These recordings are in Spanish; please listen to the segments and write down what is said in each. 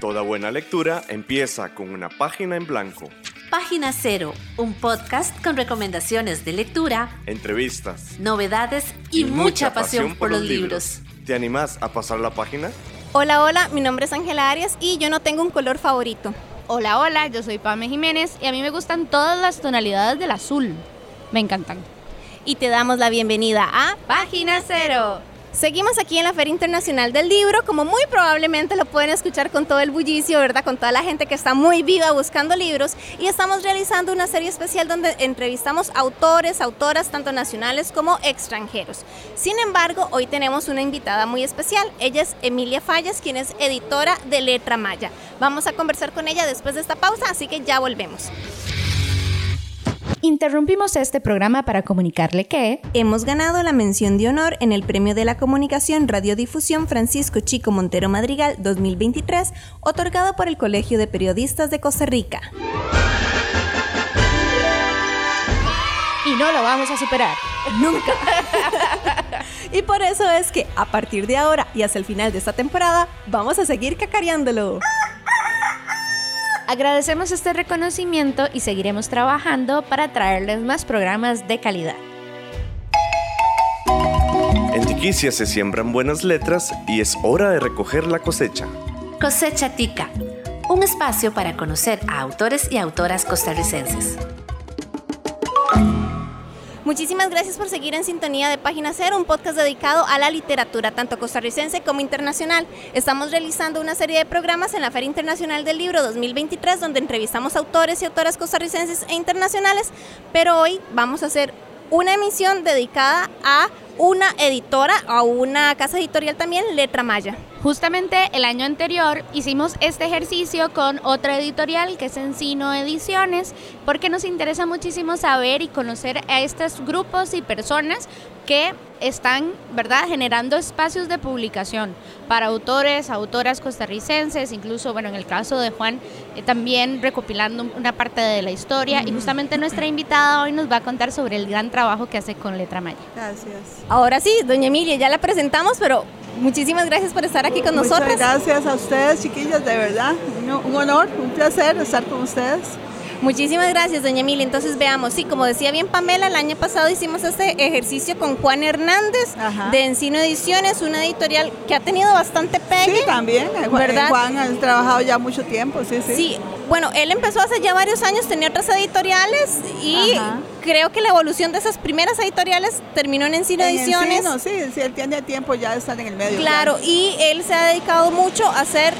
Toda buena lectura empieza con una página en blanco. Página Cero, un podcast con recomendaciones de lectura, entrevistas, novedades y, mucha, pasión, por los libros. ¿Te animás a pasar la página? Hola, hola, mi nombre es Ángela Arias y yo no tengo un color favorito. Hola, hola, yo soy Pame Jiménez y a mí me gustan todas las tonalidades del azul. Me encantan. Y te damos la bienvenida a Página Cero. Seguimos aquí en la Feria Internacional del Libro, como muy probablemente lo pueden escuchar con todo el bullicio, ¿verdad? Con toda la gente que está muy viva buscando libros. Y estamos realizando una serie especial donde entrevistamos autores, autoras, tanto nacionales como extranjeros. Sin embargo, hoy tenemos una invitada muy especial. Ella es Emilia Fallas, quien es editora de Letra Maya. Vamos a conversar con ella después de esta pausa, así que ya volvemos. Interrumpimos este programa para comunicarle que hemos ganado la mención de honor en el Premio de la Comunicación Radiodifusión Francisco Chico Montero Madrigal 2023, otorgado por el Colegio de Periodistas de Costa Rica. Y no lo vamos a superar. Nunca. y por eso es que a partir de ahora y hasta el final de esta temporada, vamos a seguir cacareándolo. Agradecemos este reconocimiento y seguiremos trabajando para traerles más programas de calidad. En Tiquicia se siembran buenas letras y es hora de recoger la cosecha. Cosecha Tica, un espacio para conocer a autores y autoras costarricenses. Muchísimas gracias por seguir en sintonía de Página Cero, un podcast dedicado a la literatura, tanto costarricense como internacional. Estamos realizando una serie de programas en la Feria Internacional del Libro 2023, donde entrevistamos autores y autoras costarricenses e internacionales, pero hoy vamos a hacer una emisión dedicada a una editora, a una casa editorial también, Letra Maya. Justamente el año anterior hicimos este ejercicio con otra editorial que es Encino Ediciones, porque nos interesa muchísimo saber y conocer a estos grupos y personas que están, ¿verdad?, generando espacios de publicación para autores, autoras costarricenses, incluso, bueno, en el caso de Juan, eh, también recopilando una parte de la historia. Y justamente nuestra invitada hoy nos va a contar sobre el gran trabajo que hace con Letra Maya. Gracias. Ahora sí, doña Emilia, ya la presentamos, pero muchísimas gracias por estar aquí con nosotros. gracias a ustedes, chiquillas, de verdad. Un honor, un placer estar con ustedes. Muchísimas gracias, doña Emilia. Entonces veamos, sí, como decía bien Pamela, el año pasado hicimos este ejercicio con Juan Hernández de Encino Ediciones, una editorial que ha tenido bastante pegue. Sí, también. Eh, ¿verdad? Juan ha trabajado ya mucho tiempo, sí, sí. Sí, bueno, él empezó hace ya varios años, tenía otras editoriales y creo que la evolución de esas primeras editoriales terminó en Encino Ediciones. Encino, sí, sí, él tiene tiempo ya de estar en el medio. Claro, y él se ha dedicado mucho a hacer,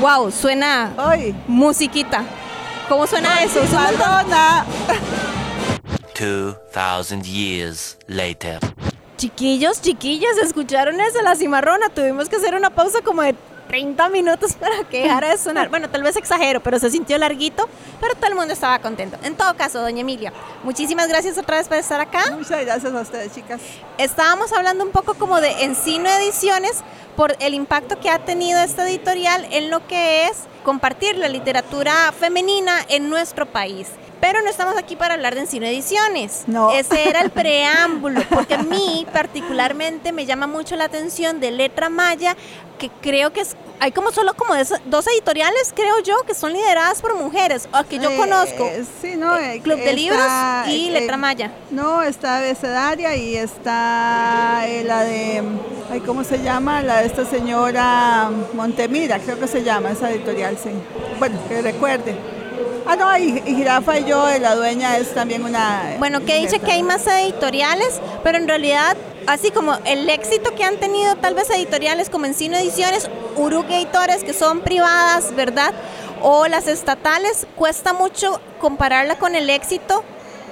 wow, suena musiquita. ¿Cómo suena eso? Madonna. 2000 years later. Chiquillos, chiquillas, ¿escucharon eso? La cimarrona. Tuvimos que hacer una pausa como de 30 minutos para que dejara de sonar. Bueno, tal vez exagero, pero se sintió larguito, pero todo el mundo estaba contento. En todo caso, doña Emilia, muchísimas gracias otra vez por estar acá. Muchas gracias a ustedes, chicas. Estábamos hablando un poco como de Encino Ediciones por el impacto que ha tenido esta editorial en lo que es compartir la literatura femenina en nuestro país. Pero no estamos aquí para hablar de Encino Ediciones. No. Ese era el preámbulo, porque a mí particularmente me llama mucho la atención de Letra Maya, que creo que es, hay como solo como dos editoriales, creo yo, que son lideradas por mujeres, o que yo conozco. Eh, sí, no, eh, Club de Libros y eh, Letra Maya. No, está Abecedaria y está la de, ¿cómo se llama? La de esta señora Montemira, creo que se llama esa editorial, sí. Bueno, que recuerde. Ah, no, y, Jirafa y yo, la dueña, es también una... Bueno, que dice que hay más editoriales, pero en realidad, así como el éxito que han tenido tal vez editoriales como Encino Ediciones, Uruk Editores, que son privadas, ¿verdad? O las estatales, cuesta mucho compararla con el éxito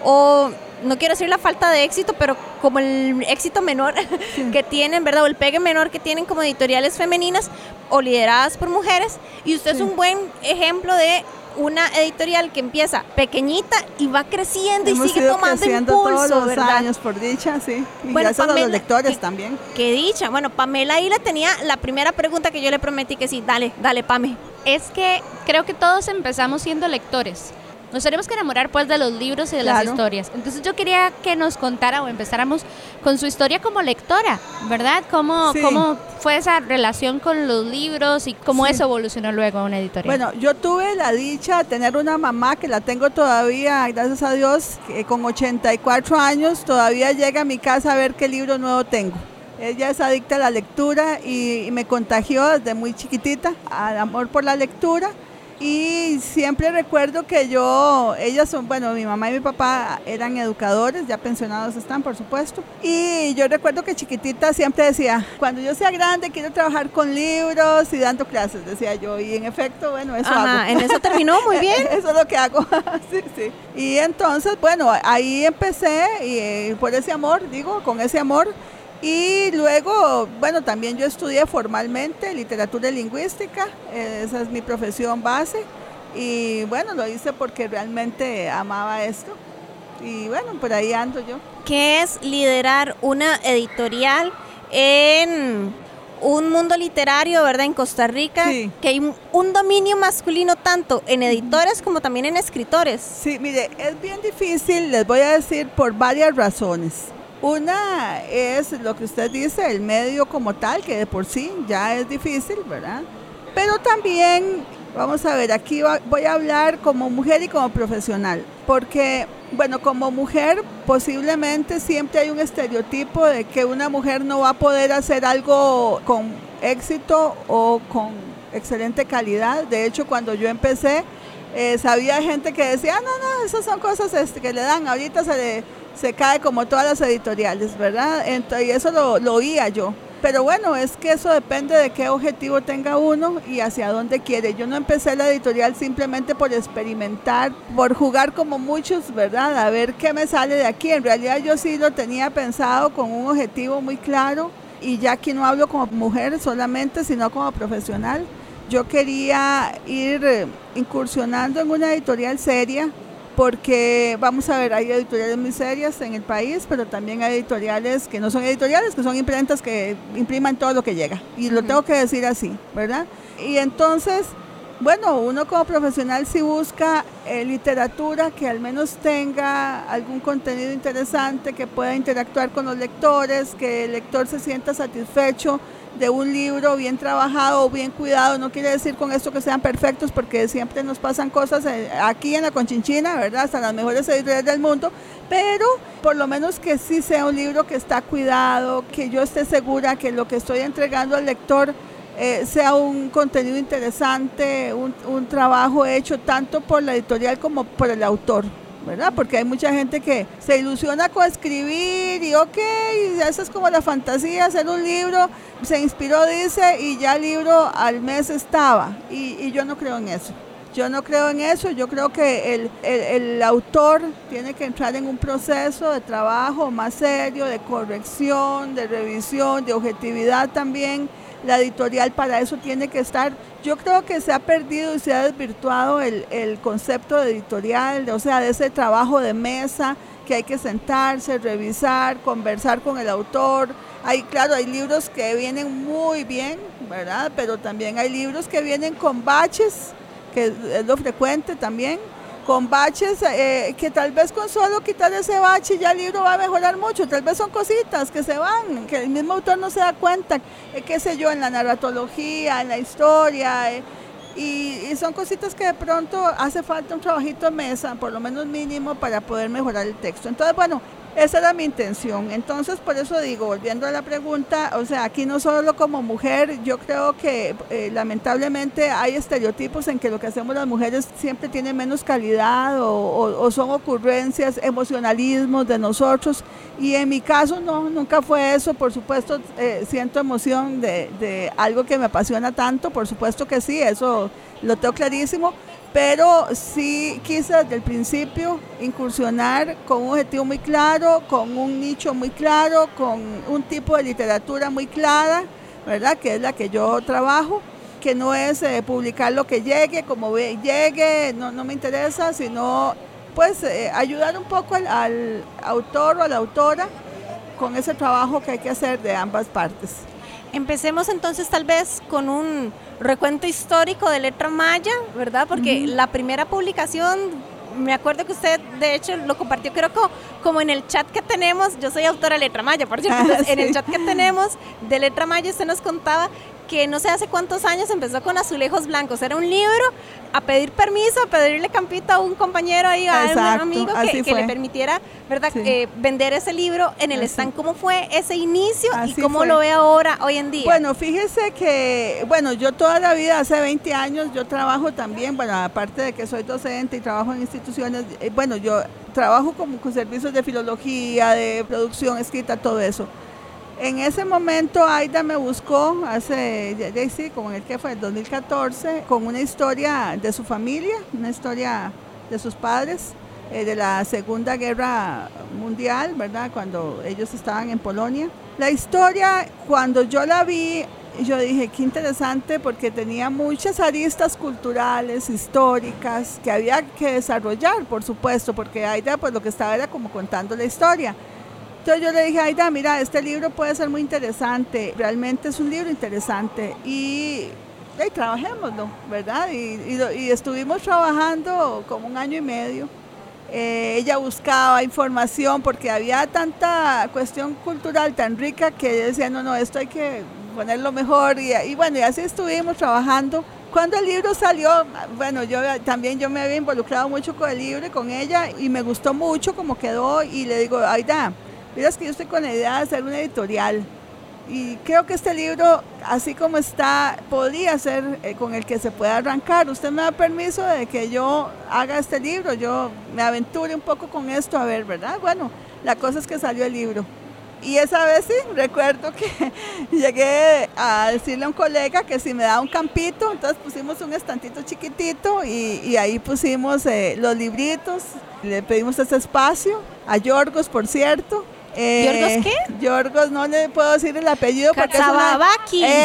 o no quiero decir la falta de éxito, pero como el éxito menor que tienen, ¿verdad? O el pegue menor que tienen como editoriales femeninas o lideradas por mujeres. Y usted es un buen ejemplo de una editorial que empieza pequeñita y va creciendo y sigue tomando impulso, todos los años por dicha, sí. Y gracias a los lectores también. Qué dicha. Bueno, Pamela ahí le tenía la primera pregunta que yo le prometí que sí, dale, dale, Pame. Es que creo que todos empezamos siendo lectores. Nos tenemos que enamorar pues de los libros y de las historias. Entonces yo quería que nos contara o empezáramos con su historia como lectora, ¿verdad? ¿Cómo, cómo fue esa relación con los libros y cómo eso evolucionó luego a una editorial? Bueno, yo tuve la dicha de tener una mamá que la tengo todavía, gracias a Dios, que con 84 años todavía llega a mi casa a ver qué libro nuevo tengo. Ella es adicta a la lectura y, me contagió desde muy chiquitita al amor por la lectura. Y siempre recuerdo que yo, ellas son, bueno, mi mamá y mi papá eran educadores, ya pensionados están, por supuesto. Y yo recuerdo que chiquitita siempre decía, cuando yo sea grande quiero trabajar con libros y dando clases, decía yo. Y en efecto, bueno, eso Ajá, en eso terminó muy bien. eso es lo que hago. sí, sí. Y entonces, bueno, ahí empecé y eh, por ese amor, digo, con ese amor y luego, bueno, también yo estudié formalmente literatura y lingüística, esa es mi profesión base. Y bueno, lo hice porque realmente amaba esto. Y bueno, por ahí ando yo. ¿Qué es liderar una editorial en un mundo literario, verdad, en Costa Rica, que hay un dominio masculino tanto en editores como también en escritores? Sí, mire, es bien difícil, les voy a decir, por varias razones. Una es lo que usted dice, el medio como tal, que de por sí ya es difícil, ¿verdad? Pero también, vamos a ver, aquí voy a hablar como mujer y como profesional, porque, bueno, como mujer posiblemente siempre hay un estereotipo de que una mujer no va a poder hacer algo con éxito o con excelente calidad. De hecho, cuando yo empecé, eh, sabía gente que decía, ah, no, no, esas son cosas este, que le dan, ahorita se le se cae como todas las editoriales, ¿verdad? y eso lo, lo oía yo. Pero bueno, es que eso depende de qué objetivo tenga uno y hacia dónde quiere. Yo no empecé la editorial simplemente por experimentar, por jugar como muchos, ¿verdad? A ver qué me sale de aquí. En realidad yo sí lo tenía pensado con un objetivo muy claro y ya aquí no hablo como mujer solamente, sino como profesional. Yo quería ir eh, incursionando en una editorial seria, porque vamos a ver, hay editoriales muy serias en el país, pero también hay editoriales que no son editoriales, que son imprentas que impriman todo lo que llega. Y lo tengo que decir así, ¿verdad? Y entonces, bueno, uno como profesional si busca eh, literatura que al menos tenga algún contenido interesante, que pueda interactuar con los lectores, que el lector se sienta satisfecho de un libro bien trabajado bien cuidado. No quiere decir con esto que sean perfectos, porque siempre nos pasan cosas eh, aquí en la Conchinchina, ¿verdad? Hasta las mejores editoriales del mundo, pero por lo menos que sí sea un libro que está cuidado, que yo esté segura que lo que estoy entregando al lector eh, sea un contenido interesante, un, un trabajo hecho tanto por la editorial como por el autor. Porque hay mucha gente que se ilusiona con escribir y ok, esa es como la fantasía, hacer un libro, se inspiró, dice, y ya el libro al mes estaba. Y, yo no creo en eso. Yo no creo en eso, yo creo que el, el, autor tiene que entrar en un proceso de trabajo más serio, de corrección, de revisión, de objetividad también. La editorial para eso tiene que estar yo creo que se ha perdido y se ha desvirtuado el, el, concepto de editorial, o sea, de ese trabajo de mesa que hay que sentarse, revisar, conversar con el autor. Hay, claro, hay libros que vienen muy bien, ¿verdad? Pero también hay libros que vienen con baches, que es lo frecuente también con baches eh, que tal vez con solo quitar ese bache ya el libro va a mejorar mucho, tal vez son cositas que se van, que el mismo autor no se da cuenta, eh, qué sé yo, en la narratología, en la historia, eh, y, y, son cositas que de pronto hace falta un trabajito de mesa, por lo menos mínimo, para poder mejorar el texto. Entonces, bueno, esa era mi intención. Entonces, por eso digo, volviendo a la pregunta, o sea, aquí no solo como mujer, yo creo que eh, lamentablemente hay estereotipos en que lo que hacemos las mujeres siempre tiene menos calidad o, son ocurrencias, emocionalismos de nosotros. Y en mi caso no, nunca fue eso. Por supuesto, eh, siento emoción de, de algo que me apasiona tanto, por supuesto que sí, eso lo tengo clarísimo pero sí quise desde el principio incursionar con un objetivo muy claro, con un nicho muy claro, con un tipo de literatura muy clara, ¿verdad? Que es la que yo trabajo, que no es eh, publicar lo que llegue, como llegue, no, no me interesa, sino pues eh, ayudar un poco al, al autor o a la autora con ese trabajo que hay que hacer de ambas partes. Empecemos entonces tal vez con un recuento histórico de letra maya, ¿verdad? Porque la primera publicación me acuerdo que usted, de hecho, lo compartió, creo que como en el chat que tenemos, yo soy autora de Letra Maya, por cierto, Ah, en el chat que tenemos de Letra Maya, usted nos contaba que no sé hace cuántos años empezó con Azulejos Blancos. Era un libro a pedir permiso, a pedirle campito a un compañero ahí, a un amigo que, le permitiera, ¿verdad?, Sí. Eh, vender ese libro en el Así. stand. ¿Cómo fue ese inicio Así y cómo fue. lo ve ahora, hoy en día? Bueno, fíjese que, bueno, yo toda la vida, hace 20 años, yo trabajo también, bueno, aparte de que soy docente y trabajo en instituciones, eh, bueno, yo trabajo como con servicios de filología, de producción escrita, todo eso. En ese momento Aida me buscó, hace, ya, ya sí, como en el que fue, el 2014, con una historia de su familia, una historia de sus padres, eh, de la Segunda Guerra Mundial, ¿verdad? Cuando ellos estaban en Polonia. La historia, cuando yo la vi, yo dije, qué interesante, porque tenía muchas aristas culturales, históricas, que había que desarrollar, por supuesto, porque Aida, pues lo que estaba era como contando la historia. Entonces yo le dije, Aida, mira, este libro puede ser muy interesante, realmente es un libro interesante y, y trabajémoslo, ¿verdad? Y, y estuvimos trabajando como un año y medio. Eh, ella buscaba información porque había tanta cuestión cultural tan rica que ella decía, no, no, esto hay que ponerlo mejor y, y bueno, y así estuvimos trabajando. Cuando el libro salió, bueno, yo también yo me había involucrado mucho con el libro y con ella y me gustó mucho como quedó y le digo, Aida, es que yo estoy con la idea de hacer una editorial y creo que este libro, así como está, podría ser eh, con el que se pueda arrancar. Usted me da permiso de que yo haga este libro, yo me aventure un poco con esto, a ver, ¿verdad? Bueno, la cosa es que salió el libro. Y esa vez sí, recuerdo que llegué a decirle a un colega que si me daba un campito, entonces pusimos un estantito chiquitito y, y ahí pusimos eh, los libritos, le pedimos ese espacio, a Yorgos, por cierto. ¿Yorgos qué? Yorgos, no le puedo decir el apellido porque es una-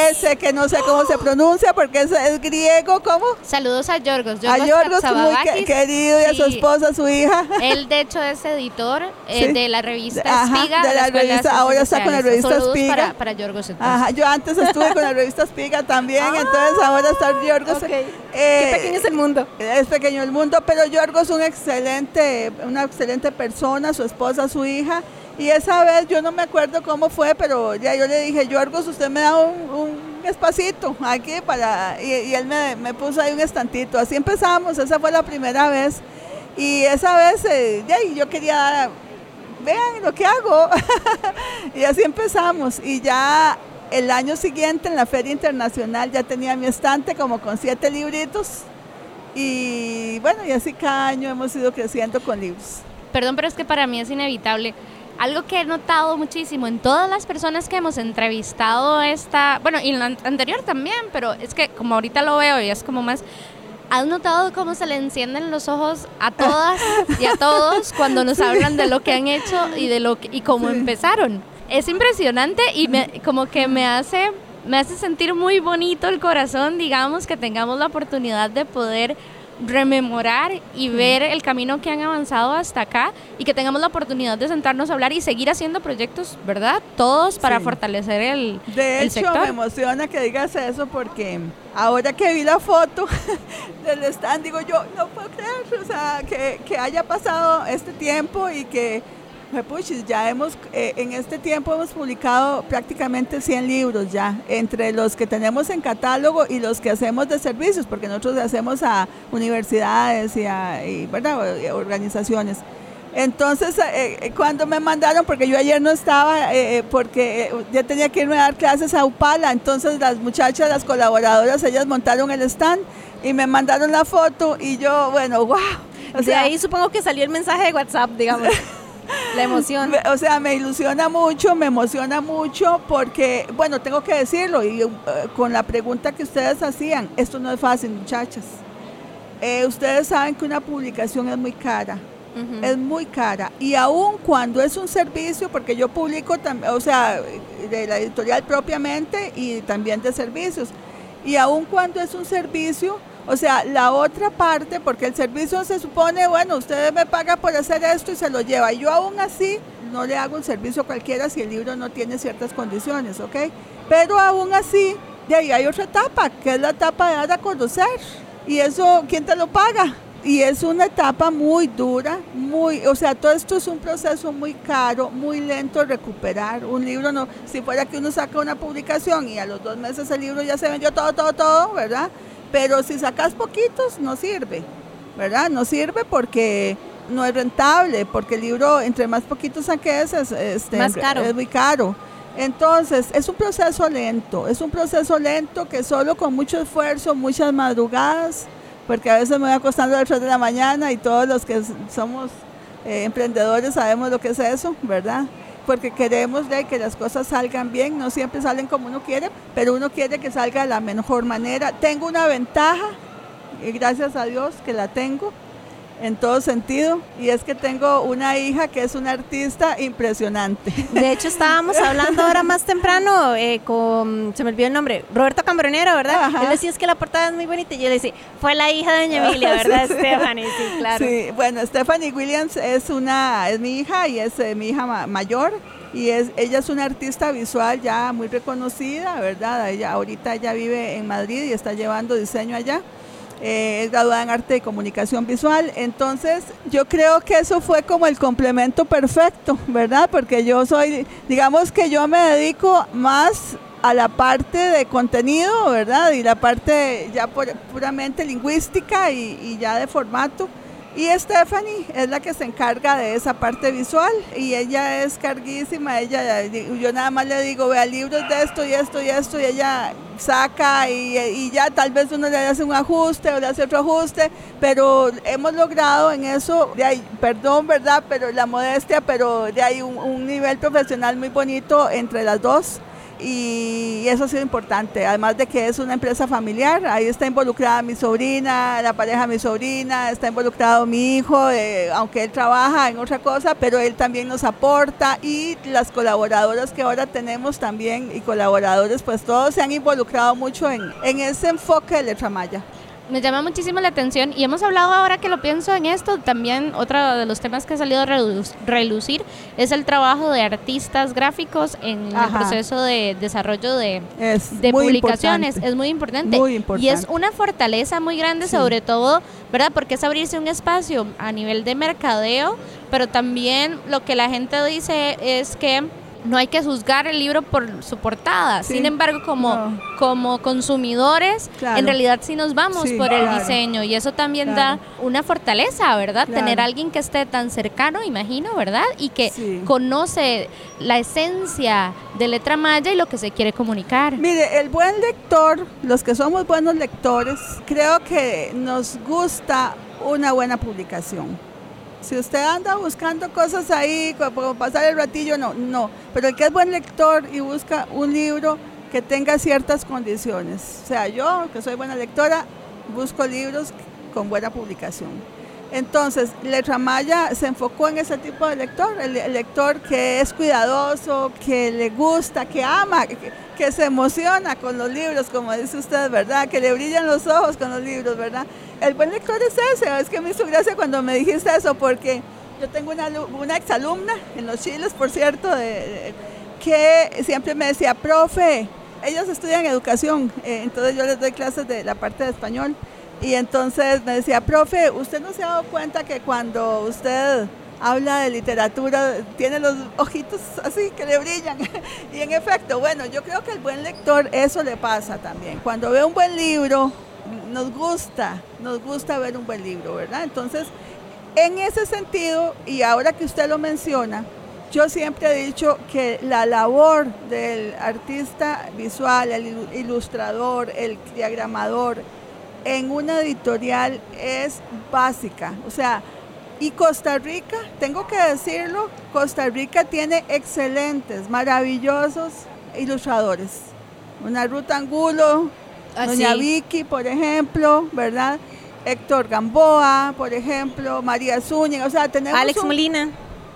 ese que no sé cómo se pronuncia porque es, es griego, ¿cómo? Saludos a Yorgos. A Yorgos, muy que- querido, y a su esposa, su hija. Él, de hecho, es editor eh, Sí. de la revista Ajá, Espiga. de la revista- ahora está con la revista Saludos Espiga. Para, para Yorgos, entonces. Ajá, yo antes estuve con la revista Espiga también, entonces ahora está Yorgos. Eh, Qué pequeño es el mundo. Es pequeño el mundo, pero Yorgos es un excelente, una excelente persona, su esposa, su hija. Y esa vez yo no me acuerdo cómo fue, pero ya yo le dije, Yorgos, usted me da un, un espacito aquí para... Y, él me, me puso ahí un estantito. Así empezamos, esa fue la primera vez. Y esa vez eh, ya, yo quería, vean lo que hago. y así empezamos. Y ya el año siguiente en la Feria Internacional ya tenía mi estante como con siete libritos. Y bueno, y así cada año hemos ido creciendo con libros. Perdón, pero es que para mí es inevitable. Algo que he notado muchísimo en todas las personas que hemos entrevistado esta, bueno, y en la an- anterior también, pero es que como ahorita lo veo y es como más, ¿has notado cómo se le encienden los ojos a todas y a todos cuando nos hablan de lo que han hecho y de lo que, y cómo Sí. empezaron? Es impresionante y me, como que me hace me hace sentir muy bonito el corazón, digamos, que tengamos la oportunidad de poder rememorar y ver el camino que han avanzado hasta acá y que tengamos la oportunidad de sentarnos a hablar y seguir haciendo proyectos, ¿verdad? Todos para Sí. fortalecer el, De el hecho, sector. me emociona que digas eso porque ahora que vi la foto del stand, digo yo, no puedo creer, o sea, que, que haya pasado este tiempo y que, puchis, ya hemos, eh, en este tiempo hemos publicado prácticamente 100 libros ya, entre los que tenemos en catálogo y los que hacemos de servicios, porque nosotros hacemos a universidades y a y, ¿verdad? organizaciones. Entonces, eh, eh, cuando me mandaron, porque yo ayer no estaba, eh, eh, porque ya tenía que irme a dar clases a Upala, entonces las muchachas, las colaboradoras, ellas montaron el stand y me mandaron la foto y yo, bueno, wow. O de sea, ahí supongo que salió el mensaje de WhatsApp, digamos. la emoción. o sea, me ilusiona mucho, me emociona mucho porque, bueno, tengo que decirlo y eh, con la pregunta que ustedes hacían, esto no es fácil, muchachas. Eh, ustedes saben que una publicación es muy cara. Es muy cara y aún cuando es un servicio, porque yo publico, o sea, de la editorial propiamente y también de servicios, y aún cuando es un servicio, o sea, la otra parte, porque el servicio se supone, bueno, usted me paga por hacer esto y se lo lleva, yo aún así no le hago un servicio cualquiera si el libro no tiene ciertas condiciones, ¿ok? Pero aún así, de ahí hay otra etapa, que es la etapa de dar a conocer, y eso, ¿quién te lo paga? y es una etapa muy dura, muy, o sea, todo esto es un proceso muy caro, muy lento recuperar. Un libro no, si fuera que uno saca una publicación y a los dos meses el libro ya se vendió todo, todo, todo, ¿verdad? Pero si sacas poquitos, no sirve, ¿verdad? No sirve porque no es rentable, porque el libro, entre más poquitos saques, es, este, Más caro. es muy caro. Entonces, es un proceso lento, es un proceso lento que solo con mucho esfuerzo, muchas madrugadas, porque a veces me voy acostando a las 3 de la mañana y todos los que somos eh, emprendedores sabemos lo que es eso, ¿verdad? Porque queremos que las cosas salgan bien, no siempre salen como uno quiere, pero uno quiere que salga de la mejor manera. Tengo una ventaja, y gracias a Dios que la tengo, en todo sentido, y es que tengo una hija que es una artista impresionante. De hecho, estábamos hablando ahora más temprano eh, con, se me olvidó el nombre, Roberto Cambronero, ¿verdad? Ajá. Él decía es que la portada es muy bonita y yo le decía, fue la hija de Doña Emilia, ¿verdad, Sí, sí. Stephanie? Sí, claro. Sí, bueno, Stephanie Williams es una, es mi hija y es eh, mi hija ma- mayor y es, ella es una artista visual ya muy reconocida, ¿verdad? Ella ahorita ella vive en Madrid y está llevando diseño allá. Eh, es graduada en arte y comunicación visual, entonces yo creo que eso fue como el complemento perfecto, ¿verdad? Porque yo soy, digamos que yo me dedico más a la parte de contenido, ¿verdad? Y la parte ya puramente lingüística y ya de formato. Y Stephanie es la que se encarga de esa parte visual y ella es carguísima, ella, yo nada más le digo, vea libros de esto y esto y esto y ella saca y, y ya tal vez uno le hace un ajuste o le hace otro ajuste, pero hemos logrado en eso, de ahí, perdón, ¿verdad? Pero la modestia, pero de ahí un, un nivel profesional muy bonito entre las dos y eso ha sido importante, además de que es una empresa familiar, ahí está involucrada mi sobrina, la pareja de mi sobrina, está involucrado mi hijo, eh, aunque él trabaja en otra cosa, pero él también nos aporta y las colaboradoras que ahora tenemos también y colaboradores, pues todos se han involucrado mucho en, en ese enfoque de Letra Maya. Me llama muchísimo la atención y hemos hablado ahora que lo pienso en esto, también otro de los temas que ha salido a relucir es el trabajo de artistas gráficos en el proceso de desarrollo de, Es de publicaciones. importante. Es muy importante. Muy Y es importante. una fortaleza muy grande, Sí. sobre todo, ¿verdad? Porque es abrirse un espacio a nivel de mercadeo, pero también lo que la gente dice es que no hay que juzgar el libro por su portada. Sí. Sin embargo, como, No. como consumidores, Claro. en realidad sí nos vamos Sí, por el diseño y eso también Claro. da una fortaleza, ¿verdad? Tener a alguien que esté tan cercano, imagino, ¿verdad? Y que Sí. conoce la esencia de letra maya y lo que se quiere comunicar. Mire, el buen lector, los que somos buenos lectores, creo que nos gusta una buena publicación. Si usted anda buscando cosas ahí, como pasar el ratillo, no, no. Pero el que es buen lector y busca un libro que tenga ciertas condiciones. O sea, yo, que soy buena lectora, busco libros con buena publicación. Entonces, Letra Maya se enfocó en ese tipo de lector, el, lector que es cuidadoso, que le gusta, que ama, que, se emociona con los libros, como dice usted, ¿verdad? Que le brillan los ojos con los libros, ¿verdad? El buen lector es ese, es que me hizo gracia cuando me dijiste eso, porque yo tengo una, una exalumna en los chiles, por cierto, que siempre me decía, profe, ellos estudian educación, eh, entonces yo les doy clases de la parte de español. Y entonces me decía, profe, ¿usted no se ha dado cuenta que cuando usted habla de literatura tiene los ojitos así que le brillan? y en efecto, bueno, yo creo que el buen lector eso le pasa también. Cuando ve un buen libro, nos gusta, nos gusta ver un buen libro, ¿verdad? Entonces, en ese sentido, y ahora que usted lo menciona, yo siempre he dicho que la labor del artista visual, el ilu- ilustrador, el diagramador, en una editorial es básica. O sea, y Costa Rica, tengo que decirlo, Costa Rica tiene excelentes, maravillosos ilustradores. Una Ruth Angulo, Ah, Doña sí. Vicky, por ejemplo, ¿verdad? Héctor Gamboa, por ejemplo, María Zúñiga, o sea, tenemos Alex un- Molina.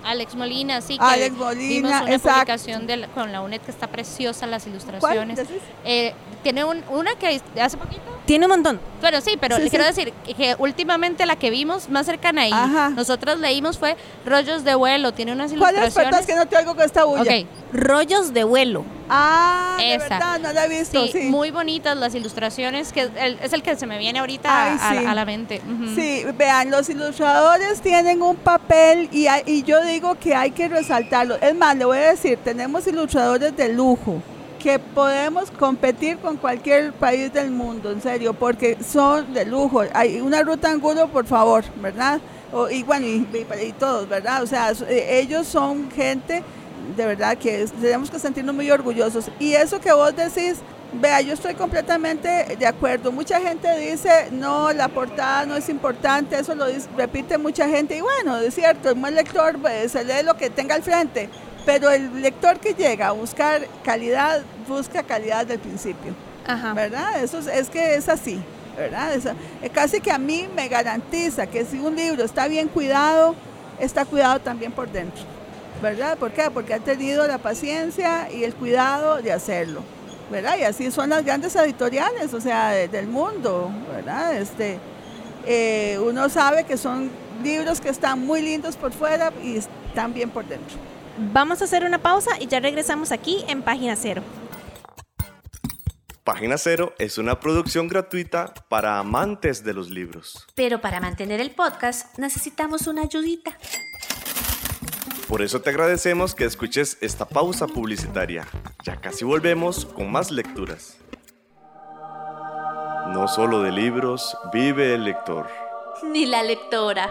Alex Molina, sí, que Alex vimos Molina, una exacto. publicación de la- con la UNED que está preciosa, las ilustraciones. Eh, tiene un- una que hace poquito Tiene un montón. Bueno, sí, pero Sí, quiero sí. decir que últimamente la que vimos más cercana ahí, Ajá. nosotros leímos fue Rollos de vuelo, tiene unas ¿Cuál es? ilustraciones. Perdón, es que no te oigo con esta bulla. Ok, Rollos de vuelo. Ah, de Esa. verdad, no la he visto, sí, sí. muy bonitas las ilustraciones, que es el, es el que se me viene ahorita Ay, a, sí. a la mente. Sí, vean, los ilustradores tienen un papel y, hay- y yo digo que hay que resaltarlo. Es más, le voy a decir, tenemos ilustradores de lujo que podemos competir con cualquier país del mundo, en serio, porque son de lujo. Hay una ruta angulo, por favor, ¿verdad? O- y bueno, y, todos, ¿verdad? O sea, eh, ellos son gente de verdad que tenemos que sentirnos muy orgullosos. Y eso que vos decís, vea, yo estoy completamente de acuerdo. Mucha gente dice, no, la portada no es importante, eso lo dice- repite mucha gente. Y bueno, es cierto, un buen lector pues, se lee lo que tenga al frente. Pero el lector que llega a buscar calidad, busca calidad del principio. Ajá. ¿verdad? Eso es, es que es así, ¿verdad? Eso- eh, casi que a mí me garantiza que si un libro está bien cuidado, está cuidado también por dentro, ¿verdad? ¿Por qué? Porque ha tenido la paciencia y el cuidado de hacerlo, ¿verdad? Y así son las grandes editoriales, o sea, de- del mundo, ¿verdad? Este, eh, uno sabe que son libros que están muy lindos por fuera y están bien por dentro. Vamos a hacer una pausa y ya regresamos aquí en Página Cero. Página Cero es una producción gratuita para amantes de los libros. Pero para mantener el podcast necesitamos una ayudita. Por eso te agradecemos que escuches esta pausa publicitaria. Ya casi volvemos con más lecturas. No solo de libros vive el lector. Ni la lectora.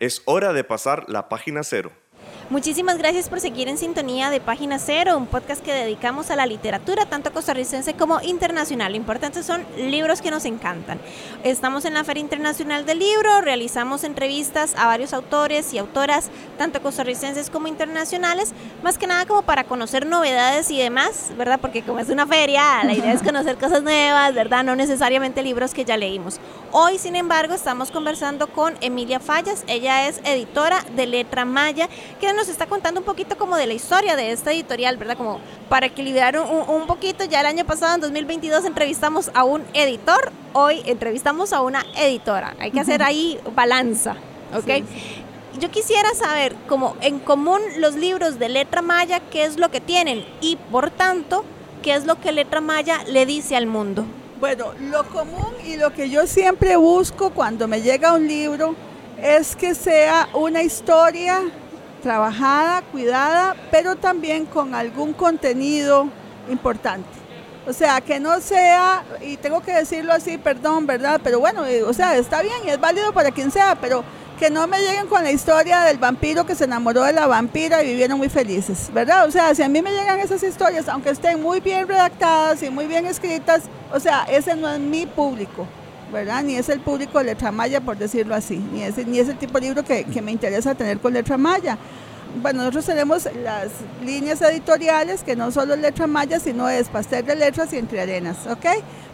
Es hora de pasar la página cero. Muchísimas gracias por seguir en sintonía de Página Cero, un podcast que dedicamos a la literatura, tanto costarricense como internacional. Lo importante son libros que nos encantan. Estamos en la Feria Internacional del Libro, realizamos entrevistas a varios autores y autoras, tanto costarricenses como internacionales, más que nada como para conocer novedades y demás, ¿verdad? Porque como es una feria, la idea es conocer cosas nuevas, ¿verdad? No necesariamente libros que ya leímos. Hoy, sin embargo, estamos conversando con Emilia Fallas, ella es editora de Letra Maya, que nos está contando un poquito como de la historia de esta editorial, ¿verdad? Como para equilibrar un, un poquito, ya el año pasado, en 2022, entrevistamos a un editor, hoy entrevistamos a una editora. Hay que hacer ahí balanza, ¿ok? Yo quisiera saber, como en común los libros de letra maya, qué es lo que tienen y, por tanto, qué es lo que letra maya le dice al mundo. Bueno, lo común y lo que yo siempre busco cuando me llega un libro es que sea una historia trabajada, cuidada, pero también con algún contenido importante. O sea, que no sea, y tengo que decirlo así, perdón, ¿verdad? Pero bueno, eh, o sea, está bien y es válido para quien sea, pero que no me lleguen con la historia del vampiro que se enamoró de la vampira y vivieron muy felices, ¿verdad? O sea, si a mí me llegan esas historias, aunque estén muy bien redactadas y muy bien escritas, o sea, ese no es mi público, ¿verdad? Ni es el público de letra maya, por decirlo así, ni es, ni es el tipo de libro que, me interesa tener con letra maya. Bueno, nosotros tenemos las líneas editoriales, que no solo letra maya, sino es pastel de letras y entre arenas, ¿ok?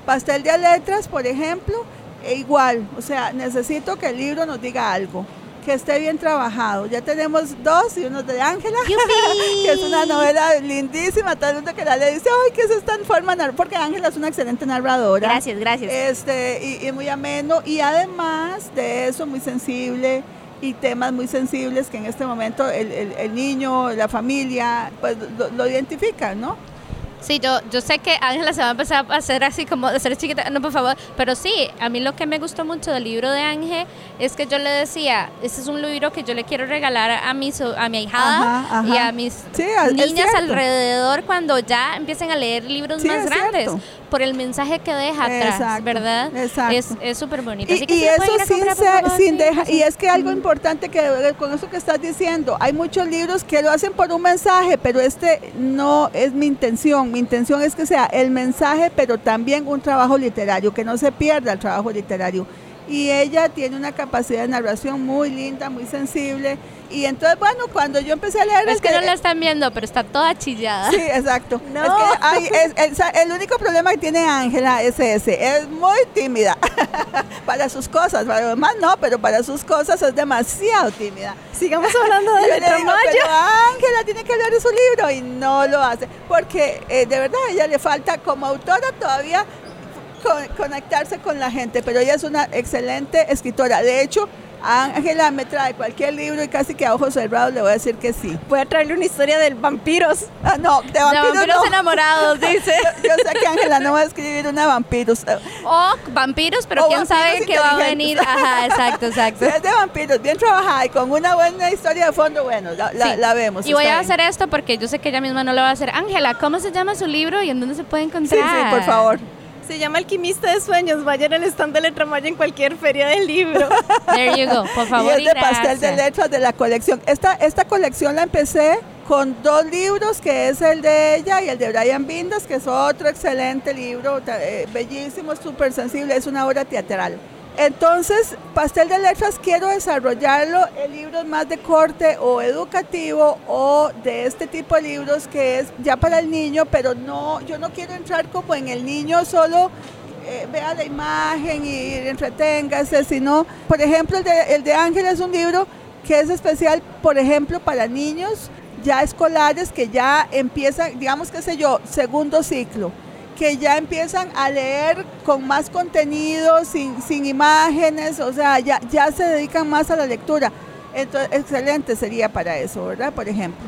Pastel de letras, por ejemplo, e igual, o sea, necesito que el libro nos diga algo, que esté bien trabajado. Ya tenemos dos y uno de Ángela, que es una novela lindísima, todo el mundo que la lee dice, ay, que es esta forma, nar-", porque Ángela es una excelente narradora. Gracias, gracias. Este, y, y muy ameno, y además de eso, muy sensible y temas muy sensibles que en este momento el, el- el niño, la familia, pues lo, lo identifican, ¿no? Sí, yo, yo sé que Ángela se va a empezar a hacer así como de ser chiquita, no, por favor, pero sí, a mí lo que me gustó mucho del libro de Ángel es que yo le decía, este es un libro que yo le quiero regalar a mi, a mi ahijada Ajá, ajá. y a mis Sí, niñas alrededor cuando ya empiecen a leer libros Sí, más es grandes, cierto. por el mensaje que deja atrás, Exacto, ¿verdad? exacto. Es es súper bonito. Y, eso sin, ser- sin deja- y es que algo importante que eh, con eso que estás diciendo, hay muchos libros que lo hacen por un mensaje, pero este no es mi intención. Mi intención es que sea el mensaje, pero también un trabajo literario, que no se pierda el trabajo literario. Y ella tiene una capacidad de narración muy linda, muy sensible. Y entonces, bueno, cuando yo empecé a leer... Es que no la están viendo, pero está toda chillada. Sí, exacto. No. Es que hay- es- el, el único problema que tiene Ángela es ese, es muy tímida para sus cosas, para lo demás no, pero para sus cosas es demasiado tímida. Sigamos hablando de letra Ángela tiene que de su libro y no lo hace, porque eh, de verdad a ella le falta como autora todavía co- conectarse con la gente, pero ella es una excelente escritora. De hecho, Ángela me trae cualquier libro y casi que a ojos cerrados le voy a decir que sí. Voy a traerle una historia de vampiros. Ah, no, de De vampiros, vampiros no. enamorados, dice. Yo sé que Ángela no va a escribir una vampiros. Eh, O vampiros, pero O quién sabe vampiros qué va a venir. Ajá, exacto, exacto. Si es de vampiros, bien trabajada y con una buena historia de fondo, bueno, la, la- Sí. la vemos. Y voy a bien. hacer esto porque yo sé que ella misma no lo va a hacer. Ángela, ¿cómo se llama su libro y en dónde se puede Sí, encontrar? sí, por favor. Se llama Alquimista de Sueños. Vayan al stand de letra maya en cualquier feria del libro. There you go, por favor. y es de pastel de letras de la colección. Esta, esta colección la empecé con dos libros, que es el de ella y el de Brian Bindas, que es otro excelente libro, eh, bellísimo, súper sensible, es una obra teatral. Entonces, Pastel de Letras quiero desarrollarlo en libros más de corte o educativo o de este tipo de libros que es ya para el niño, pero no, yo no quiero entrar como en el niño solo eh, vea la imagen y entreténgase, sino, por ejemplo, el de, el de Ángel es un libro que es especial, por ejemplo, para niños ya escolares que ya empiezan, digamos, qué sé yo, segundo ciclo, que ya empiezan a leer con más contenido, sin, sin imágenes, o sea, ya, ya se dedican más a la lectura. Entonces, excelente sería para eso, ¿verdad? Por ejemplo.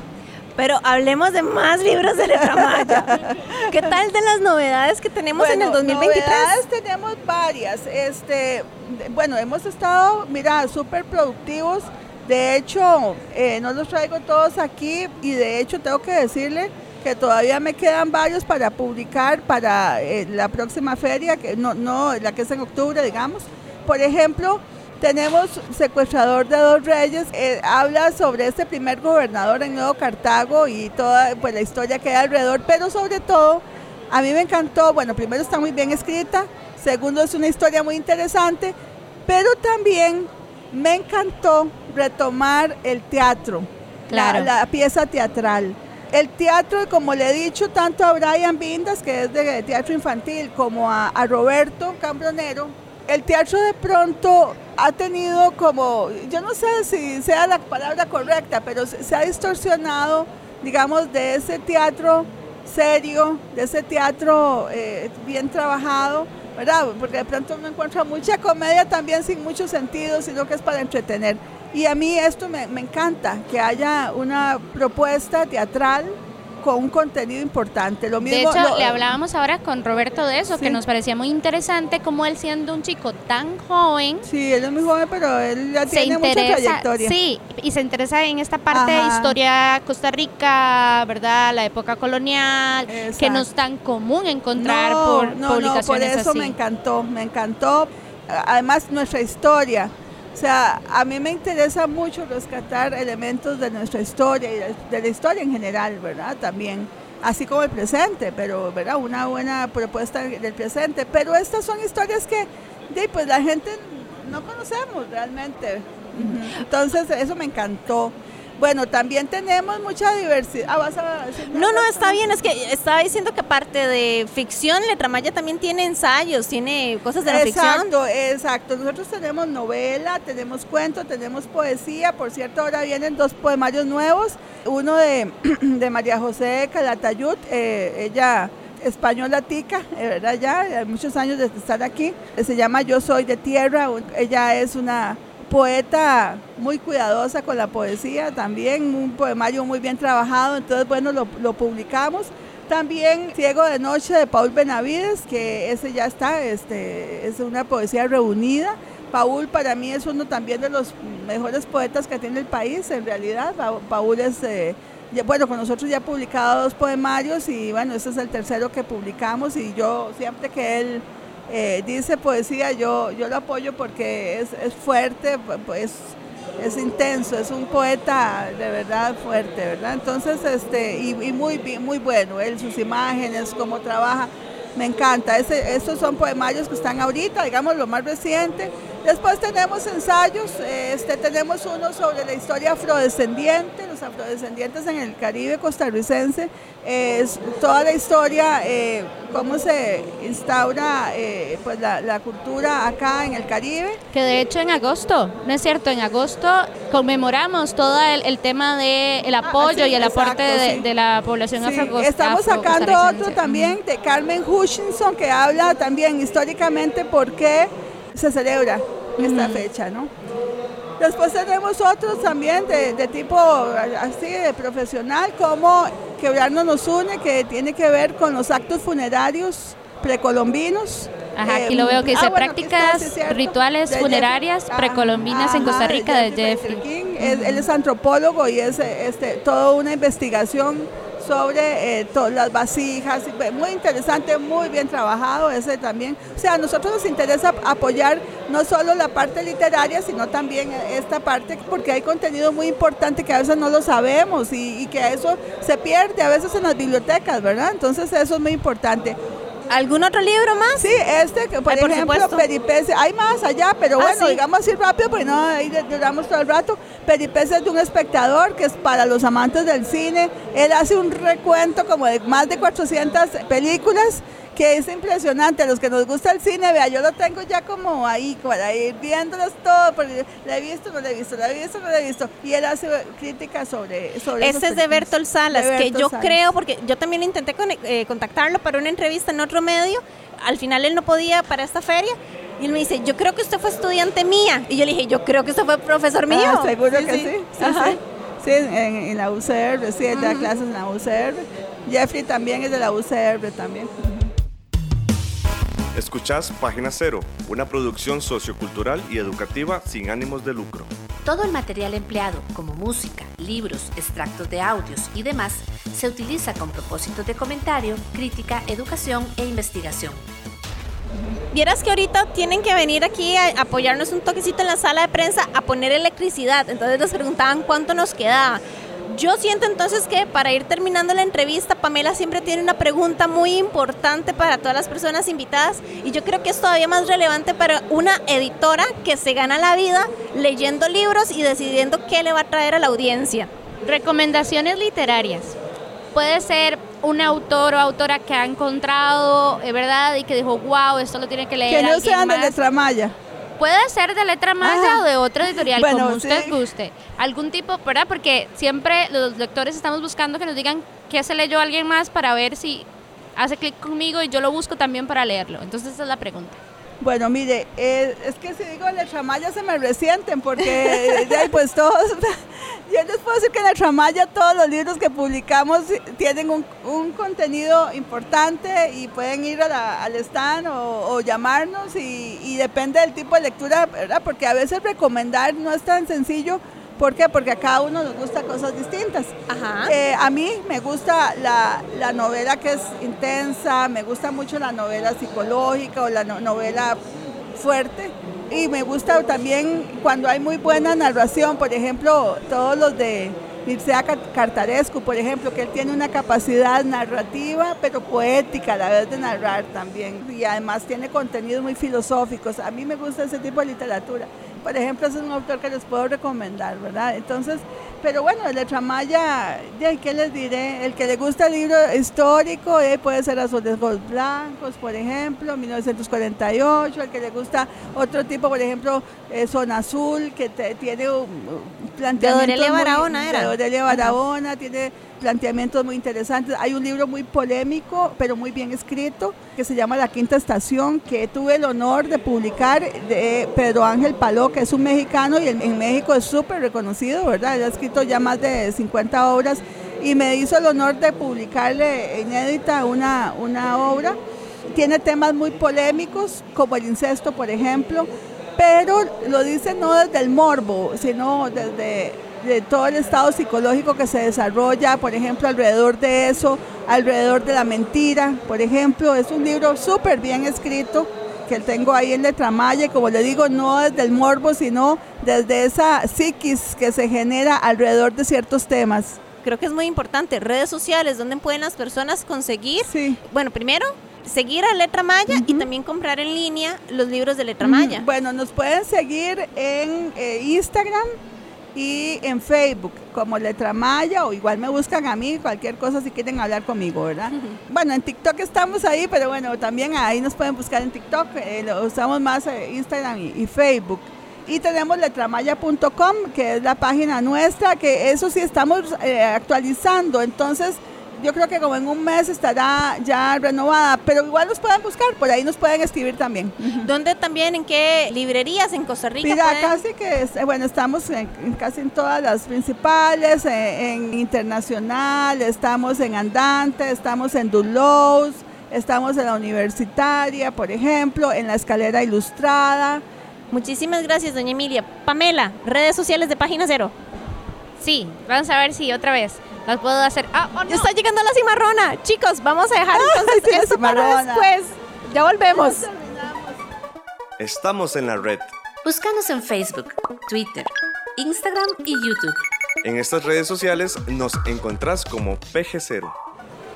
Pero hablemos de más libros de letra maya. ¿Qué tal de las novedades que tenemos en el Bueno, 2023? novedades tenemos varias. Este, bueno, hemos estado, mira, súper productivos. De hecho, eh, no los traigo todos aquí y de hecho tengo que decirle que todavía me quedan varios para publicar para eh, la próxima feria, que no, no, la que es en octubre, digamos. Por ejemplo, tenemos Secuestrador de dos Reyes, eh, habla sobre este primer gobernador en Nuevo Cartago y toda pues, la historia que hay alrededor, pero sobre todo a mí me encantó, bueno, primero está muy bien escrita, segundo es una historia muy interesante, pero también me encantó retomar el teatro, la- Claro. la, pieza teatral. El teatro, como le he dicho tanto a Brian Vindas, que es de teatro infantil, como a, Roberto Cambronero, el teatro de pronto ha tenido como, yo no sé si sea la palabra correcta, pero se, se ha distorsionado, digamos, de ese teatro serio, de ese teatro eh, bien trabajado, ¿verdad? Porque de pronto uno encuentra mucha comedia también sin mucho sentido, sino que es para entretener. Y a mí esto me, me encanta, que haya una propuesta teatral con un contenido importante. Lo De mismo, hecho, lo- le hablábamos ahora con Roberto de eso, que Sí. nos parecía muy interesante cómo él siendo un chico tan joven Sí, él es muy joven, pero él ya se tiene mucha interesa, trayectoria. sí, y se interesa en esta parte de Ajá. historia Costa Rica, ¿verdad? La época colonial, que Exacto. no es tan común encontrar no, por no, no, publicaciones por eso así. me encantó, me encantó. Además, nuestra historia. O sea, a mí me interesa mucho rescatar elementos de nuestra historia y de, la historia en general, ¿verdad? También, así como el presente, pero, ¿verdad? Una buena propuesta del presente. Pero estas son historias que, pues la gente no conocemos realmente. Entonces, eso me encantó. Bueno, también tenemos mucha diversidad. Ah, vas a No, no, está bien. Es que estaba diciendo que aparte de ficción, letra maya también tiene ensayos, tiene cosas de la ficción. Exacto, exacto. Nosotros tenemos novela, tenemos cuento, tenemos poesía. Por cierto, ahora vienen dos poemarios nuevos. Uno de, de María José Calatayud, eh, ella española tica, eh, ¿verdad? Ya, muchos años de estar aquí. Se llama Yo Soy de Tierra. Ella es una poeta muy cuidadosa con la poesía, también un poemario muy bien trabajado, entonces bueno, lo, lo publicamos. También Ciego de Noche de Paul Benavides, que ese ya está, este, es una poesía reunida. Paul para mí es uno también de los mejores poetas que tiene el país, en realidad. Pa- Paul es, eh, bueno, con nosotros ya ha publicado dos poemarios y bueno, este es el tercero que publicamos y yo siempre que él eh, dice poesía, yo, yo lo apoyo porque es, es fuerte, pues es intenso, es un poeta de verdad fuerte, ¿verdad? Entonces, este, y, muy, muy bueno, él, sus imágenes, cómo trabaja, me encanta. Ese, estos son poemarios que están ahorita, digamos, lo más reciente. Después tenemos ensayos, este, tenemos uno sobre la historia afrodescendiente, los afrodescendientes en el Caribe costarricense, es toda la historia, eh, cómo se instaura eh, pues la, cultura acá en el Caribe. Que de hecho en agosto, ¿no es cierto? En agosto conmemoramos todo el, tema del ah, apoyo y el aporte de, la población sí. Estamos sacando otro también de Carmen Hutchinson que habla también históricamente por qué se celebra esta fecha, ¿no? Después tenemos otros también de, tipo así, de profesional, como Quebrarnos nos une, que tiene que ver con los actos funerarios precolombinos. Ajá, aquí lo veo que dice ah, prácticas rituales funerarias precolombinas en Costa Rica de, Jeffrey. King. él es antropólogo y es este, toda una investigación sobre eh, las vasijas, muy interesante, muy bien trabajado ese también. O sea, a nosotros nos interesa apoyar no solo la parte literaria, sino también esta parte, porque hay contenido muy importante que a veces no lo sabemos y, y que eso se pierde a veces en las bibliotecas, ¿verdad? Entonces eso es muy importante. ¿Algún otro libro más? Sí, este, por, ejemplo, Peripecias, hay más allá, pero ah, bueno, digamos así rápido, pues no, ahí duramos todo el rato. Peripecias de un espectador, que es para los amantes del cine. Él hace un recuento como de más de 400 películas que es impresionante. A los que nos gusta el cine, vea, yo lo tengo ya como ahí, para ir viéndolos todo, porque la he visto, no la he visto, la he visto, no la he visto. Y él hace críticas sobre, sobre Este es de Bertolt Salas, que yo creo, porque yo también intenté eh, contactarlo para una entrevista en otro medio, al final él no podía para esta feria. Y él me dice, yo creo que usted fue estudiante mía. Y yo le dije, yo creo que usted fue profesor ah, mío. seguro que sí. Sí, sí, sí. en, la UCR, sí, él da clases en la UCR. Jeffrey también es de la UCR también. Escuchás Página Cero, una producción sociocultural y educativa sin ánimos de lucro. Todo el material empleado, como música, libros, extractos de audios y demás, se utiliza con propósitos de comentario, crítica, educación e investigación. Vieras que ahorita tienen que venir aquí a apoyarnos un toquecito en la sala de prensa a poner electricidad. Entonces nos preguntaban cuánto nos quedaba. Yo siento entonces que para ir terminando la entrevista, Pamela siempre tiene una pregunta muy importante para todas las personas invitadas y yo creo que es todavía más relevante para una editora que se gana la vida leyendo libros y decidiendo qué le va a traer a la audiencia. Recomendaciones literarias. Puede ser un autor o autora que ha encontrado, es verdad, y que dijo, wow, esto lo tiene que leer. Que no sean de letra maya. Puede ser de letra maya o de otra editorial, como usted guste. Algún tipo, ¿verdad? Porque siempre los lectores estamos buscando que nos digan qué se leyó alguien más para ver si hace clic conmigo y yo lo busco también para leerlo. Entonces esa es la pregunta. Bueno, mire, eh, es que si digo letra maya se me resienten porque ahí pues todos, yo les puedo decir que en letra maya todos los libros que publicamos tienen un, contenido importante y pueden ir al stand o, llamarnos y, y, depende del tipo de lectura, ¿verdad? Porque a veces recomendar no es tan sencillo ¿Por qué? Porque a cada uno nos gusta cosas distintas. Eh, a mí me gusta la, novela que es intensa, me gusta mucho la novela psicológica o la novela fuerte. Y me gusta también cuando hay muy buena narración, por ejemplo, todos los de Mircea Cartarescu, por ejemplo, que él tiene una capacidad narrativa, pero poética a la vez de narrar también. Y además tiene contenidos muy filosóficos. A mí me gusta ese tipo de literatura por ejemplo, ese es un autor que les puedo recomendar, ¿verdad? Entonces, pero bueno, el Letra Maya, ¿qué les diré? El que le gusta el libro histórico, eh, puede ser Azules Blancos, por ejemplo, 1948, el que le gusta otro tipo, por ejemplo, eh, Zona Azul, que tiene un, planteamiento... De Barahona era. De Barahona, tiene planteamientos muy interesantes. Hay un libro muy polémico, pero muy bien escrito, que se llama La Quinta Estación, que tuve el honor de publicar de Pedro Ángel Paló, que es un mexicano y en México es súper reconocido, ¿verdad? Él ha escrito ya más de 50 obras y me hizo el honor de publicarle inédita una, una obra. Tiene temas muy polémicos, como el incesto, por ejemplo, pero lo dice no desde el morbo, sino desde de todo el estado psicológico que se desarrolla, por ejemplo, alrededor de eso, alrededor de la mentira, por ejemplo, es un libro súper bien escrito que tengo ahí en Letra Maya, como le digo, no desde el morbo, sino desde esa psiquis que se genera alrededor de ciertos temas. Creo que es muy importante. Redes sociales, donde pueden las personas conseguir? Sí. Bueno, primero, seguir a Letra Maya y también comprar en línea los libros de Letra Maya. Bueno, nos pueden seguir en eh, Instagram y en Facebook como Letra Maya o igual me buscan a mí, cualquier cosa si quieren hablar conmigo, ¿verdad? Bueno, en TikTok estamos ahí, pero bueno, también ahí nos pueden buscar en TikTok, eh, lo usamos más eh, Instagram y, y Facebook. Y tenemos letramaya.com, que es la página nuestra, que eso sí estamos eh, actualizando, entonces yo creo que como en un mes estará ya renovada, pero igual nos pueden buscar, por ahí nos pueden escribir también. ¿Dónde también, en qué librerías en Costa Rica? Mira, pueden- casi que, eh, bueno, estamos en, casi en todas las principales, eh, en Internacional, estamos en Andante, estamos en Dulos, estamos en la Universitaria, por ejemplo, en la Escalera Ilustrada. Muchísimas gracias, doña Emilia. Pamela, redes sociales de Página Cero. Sí, vamos a ver si otra vez las puedo hacer. Ah, oh, no. Está llegando la cimarrona. Chicos, vamos a dejar entonces sí, esto para después. Ya volvemos. Estamos en la red. Búscanos en Facebook, Twitter, Instagram y YouTube. En estas redes sociales nos encontrás como PG0.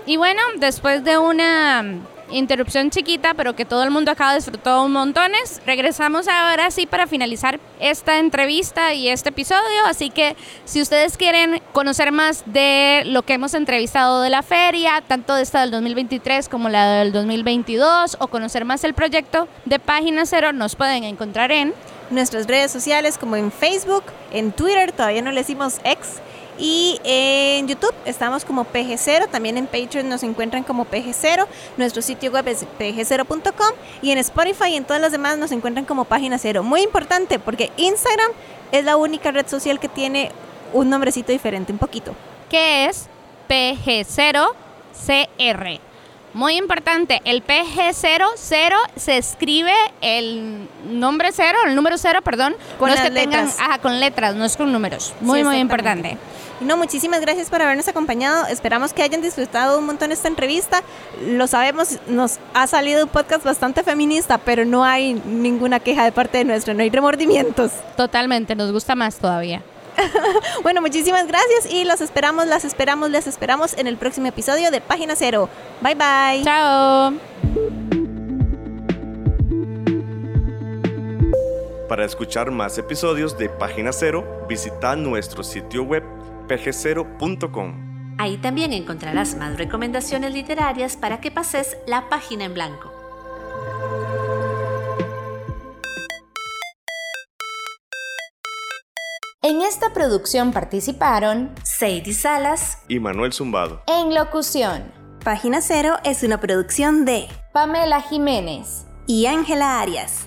Y bueno, después de una interrupción chiquita, pero que todo el mundo acá disfrutó un montones, regresamos ahora sí para finalizar esta entrevista y este episodio. Así que si ustedes quieren conocer más de lo que hemos entrevistado de la feria, tanto de esta del 2023 como la del 2022, o conocer más el proyecto de Página Cero, nos pueden encontrar en Nuestras redes sociales como en Facebook, en Twitter, todavía no le decimos ex. Y en YouTube estamos como PG0, también en Patreon nos encuentran como PG0, nuestro sitio web es pg0.com y en Spotify y en todas las demás nos encuentran como Página Cero. Muy importante porque Instagram es la única red social que tiene un nombrecito diferente, un poquito. que es PG0CR. Muy importante, el PG00 se escribe el nombre cero, el número cero, perdón, Con no es las que tengan, letras. ajá, con letras, no es con números. Muy, Sí, muy importante. Y No, muchísimas gracias por habernos acompañado. Esperamos que hayan disfrutado un montón esta entrevista. Lo sabemos, nos ha salido un podcast bastante feminista, pero no hay ninguna queja de parte de nuestra, no hay remordimientos. Totalmente, nos gusta más todavía. Bueno, muchísimas gracias y los esperamos, las esperamos, les esperamos en el próximo episodio de Página Cero. Bye bye. Chao. Para escuchar más episodios de Página Cero, visita nuestro sitio web pg0.com. Ahí también encontrarás más recomendaciones literarias para que pases la página en blanco. En esta producción participaron Sadie Salas, Y Manuel Zumbado. en locución Página Cero es una producción de Pamela Jiménez. y Ángela Arias.